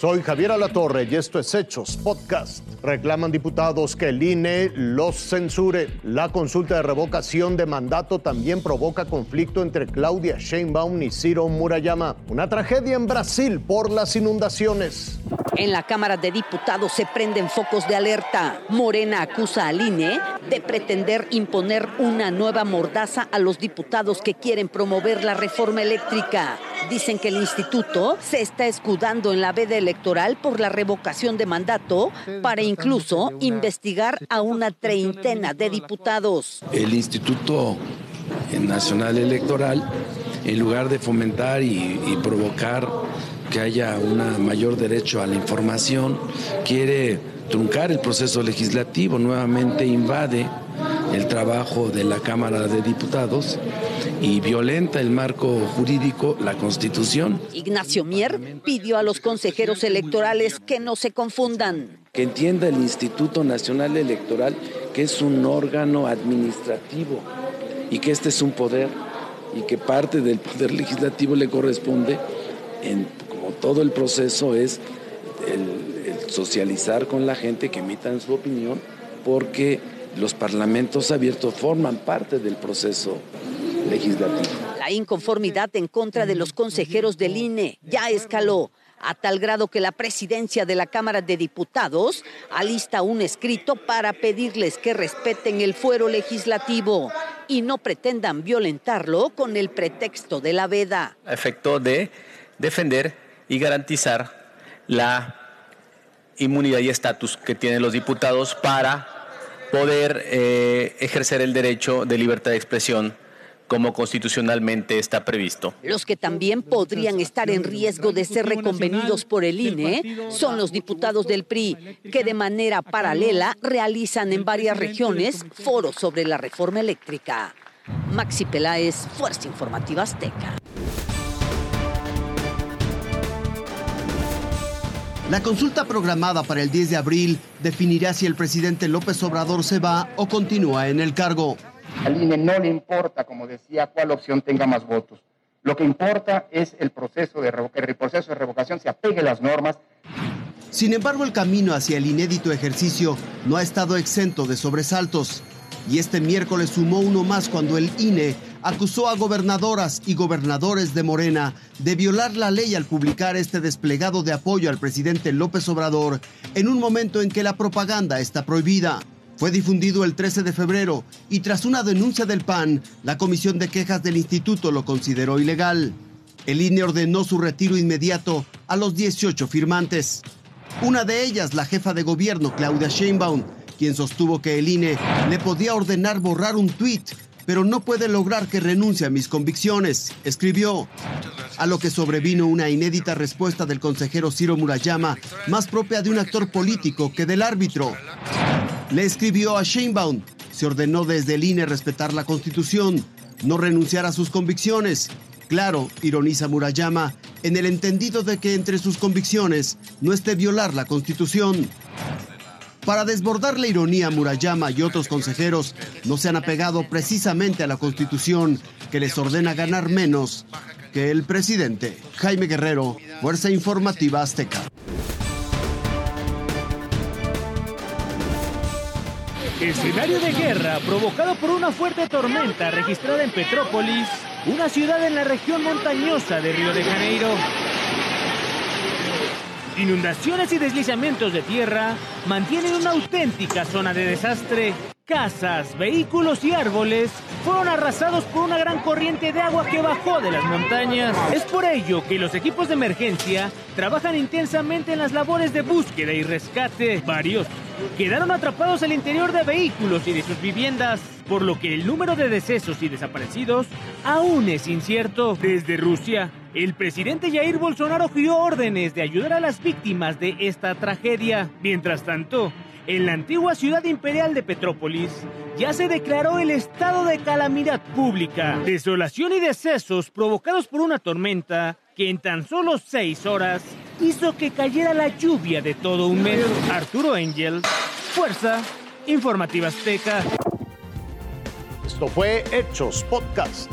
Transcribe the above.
Soy Javier Alatorre y esto es Hechos Podcast. Reclaman diputados que el INE los censure. La consulta de revocación de mandato también provoca conflicto entre Claudia Sheinbaum y Ciro Murayama. Una tragedia en Brasil por las inundaciones. En la Cámara de Diputados se prenden focos de alerta. Morena acusa al INE de pretender imponer una nueva mordaza a los diputados que quieren promover la reforma eléctrica. Dicen que el instituto se está escudando en la veda electoral por la revocación de mandato para incluso investigar a una treintena de diputados. El Instituto Nacional Electoral, en lugar de fomentar y, y provocar que haya un mayor derecho a la información, quiere truncar el proceso legislativo, nuevamente invade el trabajo de la Cámara de Diputados y violenta el marco jurídico, la Constitución. Ignacio Mier pidió a los consejeros electorales que no se confundan. Que entienda el Instituto Nacional Electoral que es un órgano administrativo y que este es un poder y que parte del poder legislativo le corresponde, en, todo el proceso, es el, el socializar con la gente que emitan su opinión, porque los parlamentos abiertos forman parte del proceso legislativo. La inconformidad en contra de los consejeros del INE ya escaló a tal grado que la presidencia de la Cámara de Diputados alista un escrito para pedirles que respeten el fuero legislativo y no pretendan violentarlo con el pretexto de la veda. efecto de defender y garantizar la inmunidad y estatus que tienen los diputados para poder eh, ejercer el derecho de libertad de expresión como constitucionalmente está previsto. Los que también podrían estar en riesgo de ser reconvenidos por el INE son los diputados del PRI, que de manera paralela realizan en varias regiones foros sobre la reforma eléctrica. Maxi Peláez, Fuerza Informativa Azteca. La consulta programada para el 10 de abril definirá si el presidente López Obrador se va o continúa en el cargo. Al INE no le importa, como decía, cuál opción tenga más votos. Lo que importa es el proceso de, que el proceso de revocación se apegue a las normas. Sin embargo, el camino hacia el inédito ejercicio no ha estado exento de sobresaltos. Y este miércoles sumó uno más cuando el INE acusó a gobernadoras y gobernadores de Morena de violar la ley al publicar este desplegado de apoyo al presidente López Obrador en un momento en que la propaganda está prohibida. Fue difundido el 13 de febrero y tras una denuncia del PAN, la Comisión de Quejas del Instituto lo consideró ilegal. El INE ordenó su retiro inmediato a los 18 firmantes. Una de ellas, la jefa de gobierno, Claudia Sheinbaum, quien sostuvo que el INE le podía ordenar borrar un tuit, pero no puede lograr que renuncie a mis convicciones, escribió. A lo que sobrevino una inédita respuesta del consejero Ciro Murayama, más propia de un actor político que del árbitro. Le escribió a Sheinbaum, se ordenó desde el INE respetar la Constitución, no renunciar a sus convicciones. Claro, ironiza Murayama, en el entendido de que entre sus convicciones no esté violar la Constitución. Para desbordar la ironía, Murayama y otros consejeros no se han apegado precisamente a la Constitución que les ordena ganar menos que el presidente. Jaime Guerrero, Fuerza Informativa Azteca. Escenario de guerra provocado por una fuerte tormenta registrada en Petrópolis, una ciudad en la región montañosa de Río de Janeiro. Inundaciones y deslizamientos de tierra mantienen una auténtica zona de desastre. Casas, vehículos y árboles fueron arrasados por una gran corriente de agua que bajó de las montañas. Es por ello que los equipos de emergencia trabajan intensamente en las labores de búsqueda y rescate. Varios quedaron atrapados al interior de vehículos y de sus viviendas, por lo que el número de decesos y desaparecidos aún es incierto. Desde Rusia, el presidente Jair Bolsonaro dio órdenes de ayudar a las víctimas de esta tragedia. Mientras tanto, en la antigua ciudad imperial de Petrópolis ya se declaró el estado de calamidad pública. Desolación y decesos provocados por una tormenta que en tan solo seis horas hizo que cayera la lluvia de todo un mes. Arturo Angel, Fuerza Informativa Azteca. Esto fue Hechos Podcast.